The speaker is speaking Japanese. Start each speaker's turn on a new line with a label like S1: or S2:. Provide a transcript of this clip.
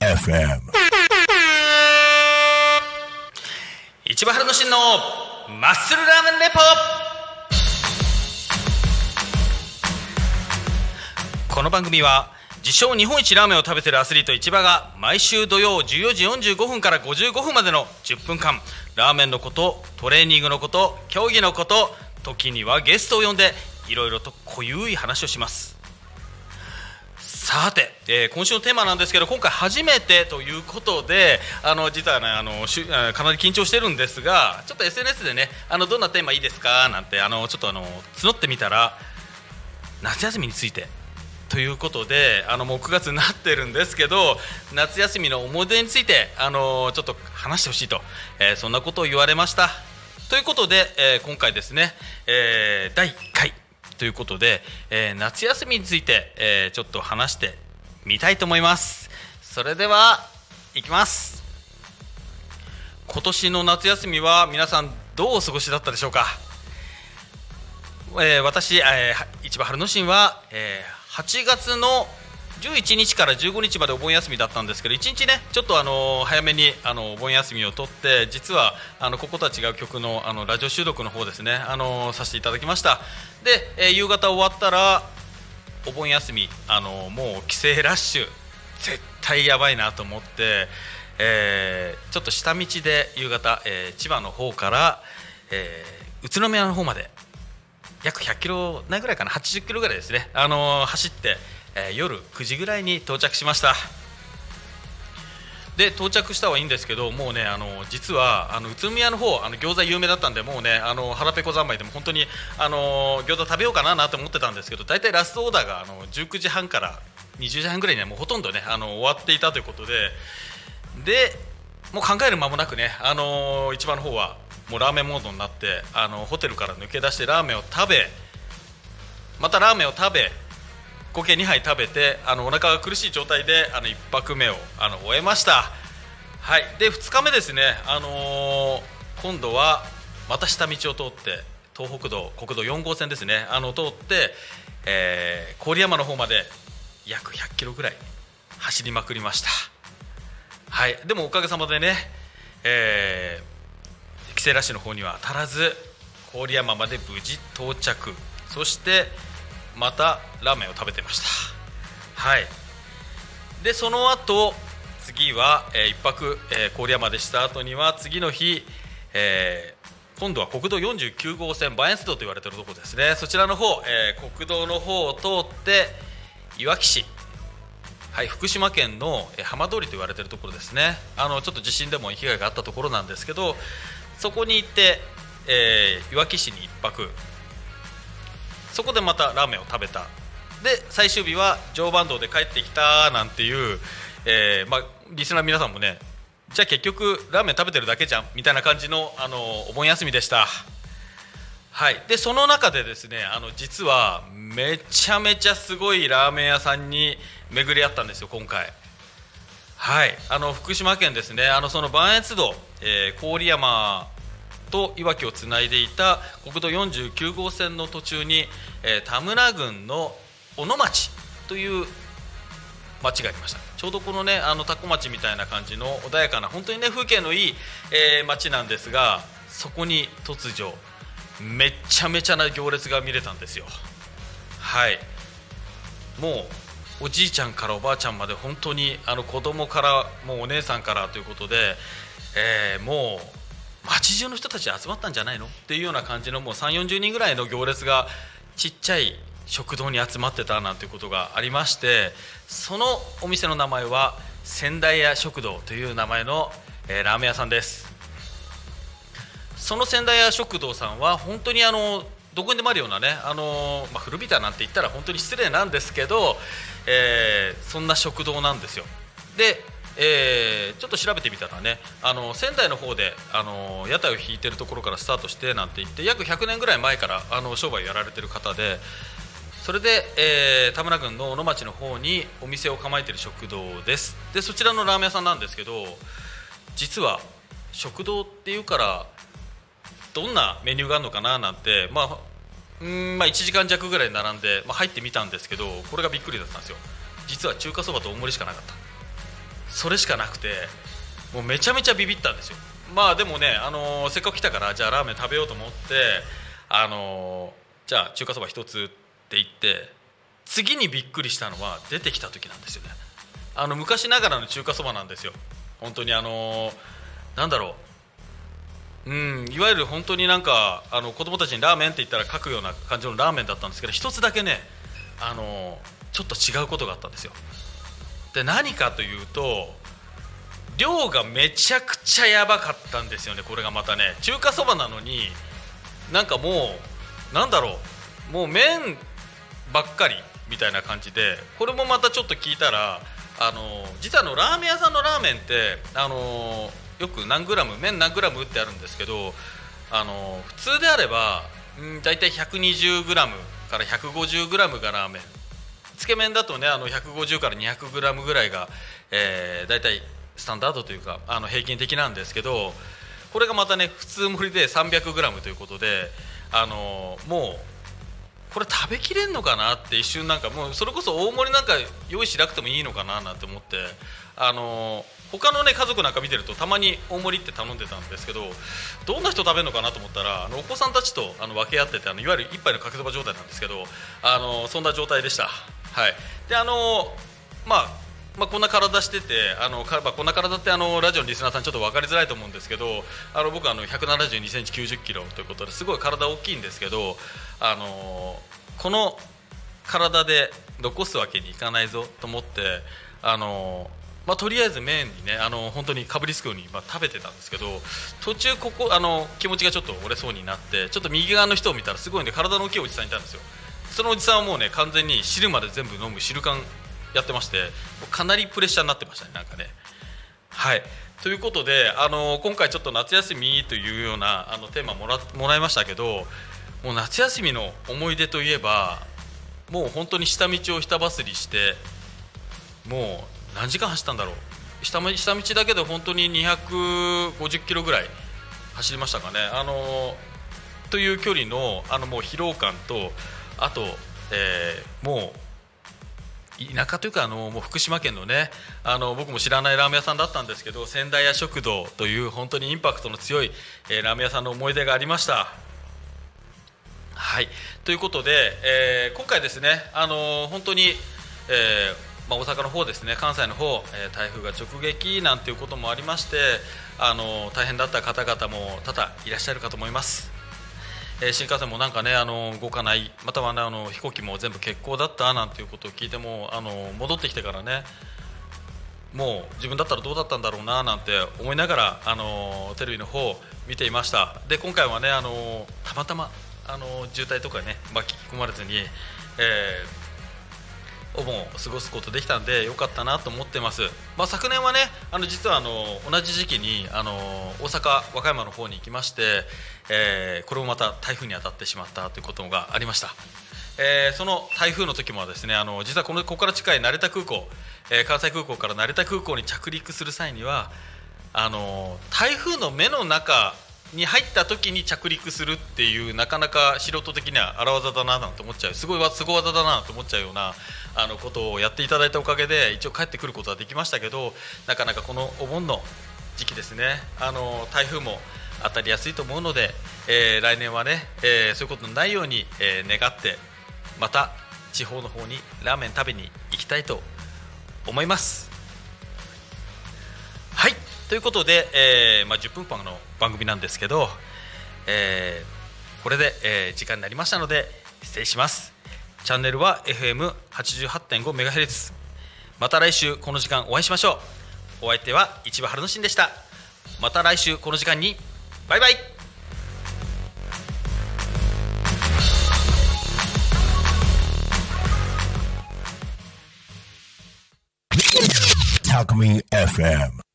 S1: FM.
S2: 市場春の真のマッスルラーメンレポこの番組は自称日本一ラーメンを食べてるアスリート市場が毎週土曜14時45分から55分までの10分間ラーメンのことトレーニングのこと競技のこと時にはゲストを呼んでいろいろと濃ゆい話をします。さて、えー今週のテーマなんですけど今回初めてということであの実はねあのしかなり緊張してるんですがちょっと SNS でねあのどんなテーマいいですかなんてあのちょっとあの募ってみたら夏休みについてということであのもう9月になってるんですけど夏休みの思い出についてあのちょっと話してほしいと、えーそんなことを言われました。ということで、えー今回ですね、えー第1回ということで、えー夏休みについて、えーちょっと話してみたいと思います。それではいきます。今年の夏休みは皆さんどうお過ごしだったでしょうか？えー私、えー、市場春の神は、えー8月の11日から15日までお盆休みだったんですけど1日ねちょっとあの早めにあのお盆休みを取って実はあのこことは違う曲のあのラジオ収録の方ですねあのさせていただきました。で、え夕方終わったらお盆休みあのもう帰省ラッシュ絶対やばいなと思って、えーちょっと下道で夕方、えー千葉の方から、えー宇都宮の方まで約100キロないぐらいかな80キロぐらいですね、あの走って、えー夜9時ぐらいに到着しました。で到着したはいいんですけどもうねあの実はあの宇都宮の方あの餃子有名だったんでもうねあの腹ペコ三昧でも本当にあの餃子食べようかななと思ってたんですけど大体ラストオーダーがあの19時半から20時半ぐらいにはもうほとんどねあの終わっていたということででもう考える間もなくね、あの一番の方はもうラーメンモードになって、あのホテルから抜け出してラーメンを食べまたラーメンを食べ合計2杯食べてあのお腹が苦しい状態であの1泊目をあの終えました、はい、で2日目ですね、あのー今度はまた下道を通って東北道国道4号線ですね。あの通って、えー郡山の方まで約100キロぐらい走りまくりました。はい、でもおかげさまでね、えー、帰省ラッシュの方には足らず郡山まで無事到着。そしてまたラーメンを食べてました。はい。でその後次は、えー一泊、えー郡山でした後には次の日、えー今度は国道49号線バエンス道と言われているところですね。そちらの方、えー国道の方を通っていわき市。はい、福島県の浜通りと言われているところですね。あのちょっと地震でも被害があったところなんですけどそこに行って、えーいわき市に1泊そこでまたラーメンを食べた。で最終日は常磐道で帰ってきたなんていう、えーまあ、リスナーの皆さんもねじゃあ結局ラーメン食べてるだけじゃんみたいな感じのあのお盆休みでした。はい、でその中でですねあの実はめちゃめちゃすごいラーメン屋さんに巡り合ったんですよ今回。はい。あの福島県ですね。あのその磐越道、えー郡山といわきをつないでいた国道49号線の途中に、えー田村郡の小野町という町がありました。ちょうどこのねあのタコ町みたいな感じの穏やかな本当にね風景のいい、えー町なんですがそこに突如めっちゃめちゃな行列が見れたんですよ。はい。もうおじいちゃんからおばあちゃんまで本当にあの子供からもうお姉さんからということで、えーもう街中の人たち集まったんじゃないの？っていうような感じのもう3 4 0人ぐらいの行列がちっちゃい食堂に集まってたなんていうことがありましてそのお店の名前は仙台屋食堂という名前の、えーラーメン屋さんです。その仙台屋食堂さんは本当にあのどこにでもあるようなねあの、まあ、古びたなんて言ったら本当に失礼なんですけど、えーそんな食堂なんですよ。で、えーちょっと調べてみたらねあの仙台の方であの屋台を引いてるところからスタートしてなんて言って約100年ぐらい前からあの商売をやられてる方でそれで、えー田村郡の小野町の方にお店を構えてる食堂です。でそちらのラーメン屋さんなんですけど実は食堂っていうからどんなメニューがあるのかななんて、まあ、うんまあ1時間弱ぐらい並んで、まあ、入ってみたんですけどこれがびっくりだったんですよ。実は中華そばと大盛りしかなかった。それしかなくてもうめちゃめちゃビビったんですよ。まあでもね、あのーせっかく来たからじゃあラーメン食べようと思って、あのーじゃあ中華そば一つって言って次にびっくりしたのは出てきた時なんですよね。あの昔ながらの中華そばなんですよ。本当にあのーなんだろう。うんいわゆる本当になんかあの子供たちにラーメンって言ったら書くような感じのラーメンだったんですけど一つだけねあのちょっと違うことがあったんですよ。で何かというと量がめちゃくちゃやばかったんですよねこれがまたね。中華そばなのになんかもうなんだろうもう麺ばっかりみたいな感じでこれもまたちょっと聞いたらあの実はのラーメン屋さんのラーメンってあのよく何グラム麺何グラムってあるんですけどあの普通であればうん大体120グラムから150グラムがラーメン。つけ麺だとねあの150から 200g ぐらいが、えー、大体スタンダードというかあの平均的なんですけどこれがまたね普通盛りで 300g ということであのもうこれ食べきれんのかなって一瞬なんかもうそれこそ大盛りなんか用意しなくてもいいのかななんて思ってあの他のね家族なんか見てるとたまに大盛りって頼んでたんですけどどんな人食べるのかなと思ったらあのお子さんたちとあの分け合っててあのいわゆる一杯のかけそば状態なんですけどあのそんな状態でした。はい、であのまあまあ、こんな体しててあのか、まあ、こんな体ってあのラジオのリスナーさんちょっと分かりづらいと思うんですけどあの僕あの1 7 2センチ9 0キロということですごい体大きいんですけどあのこの体で残すわけにいかないぞと思ってあのまあ、とりあえず麺にねあの本当にかぶりつくように、まあ、食べてたんですけど途中ここあの気持ちがちょっと折れそうになってちょっと右側の人を見たらすごいね体の大きいおじさんいたんですよ。そのおじさんはもうね完全に汁まで全部飲む汁缶やってましてかなりプレッシャーになってましたねなんかね。はい。ということであの今回ちょっと夏休みというようなあのテーマもらもらいましたけどもう夏休みの思い出といえばもう本当に下道をひた走りしてもう何時間走ったんだろう。下道下道だけで本当に250キロぐらい走りましたかね。あのという距離のあのもう疲労感とあと、えーもう田舎というかあのもう福島県のねあの僕も知らないラーメン屋さんだったんですけど仙台屋食堂という本当にインパクトの強い、えーラーメン屋さんの思い出がありました。はい、ということで、えー今回ですね、あの本当に、えまあ、大阪の方ですね関西の方、え台風が直撃なんていうこともありまして、あの大変だった方々も多々いらっしゃるかと思います。えー新幹線もなんかねあの動かないまたはねあの飛行機も全部欠航だったなんていうことを聞いてもあの戻ってきてからねもう自分だったらどうだったんだろうななんて思いながらあのテレビの方を見ていました。で今回はねあのたまたまあの渋滞とかね巻き込まれずに、えーお盆を過ごすことできたんで良かったなと思ってます、まあ、昨年はねあの実はあの同じ時期にあの大阪和歌山の方に行きまして、えーこれもまた台風に当たってしまったということがありました。えーその台風の時もですねあの実はこのここから近い成田空港、えー関西空港から成田空港に着陸する際にはあの台風の目の中に入った時に着陸するっていうなかなか素人的には荒技だななんて思っちゃう。すごいすご技だなと思っちゃうようなあのことをやっていただいたおかげで一応帰ってくることはできましたけどなかなかこのお盆の時期ですね。あの台風も当たりやすいと思うので、えー来年はね、えーそういうことのないように、えー願ってまた地方の方にラーメン食べに行きたいと思います。はい。ということで、えーまあ、10分間の番組なんですけど、えーこれで、えー時間になりましたので失礼します。チャンネルは FM88.5MHz また来週この時間お会いしましょう。お相手は市場春之進でした。また来週この時間に。バイバイ。
S1: Talk Me FM.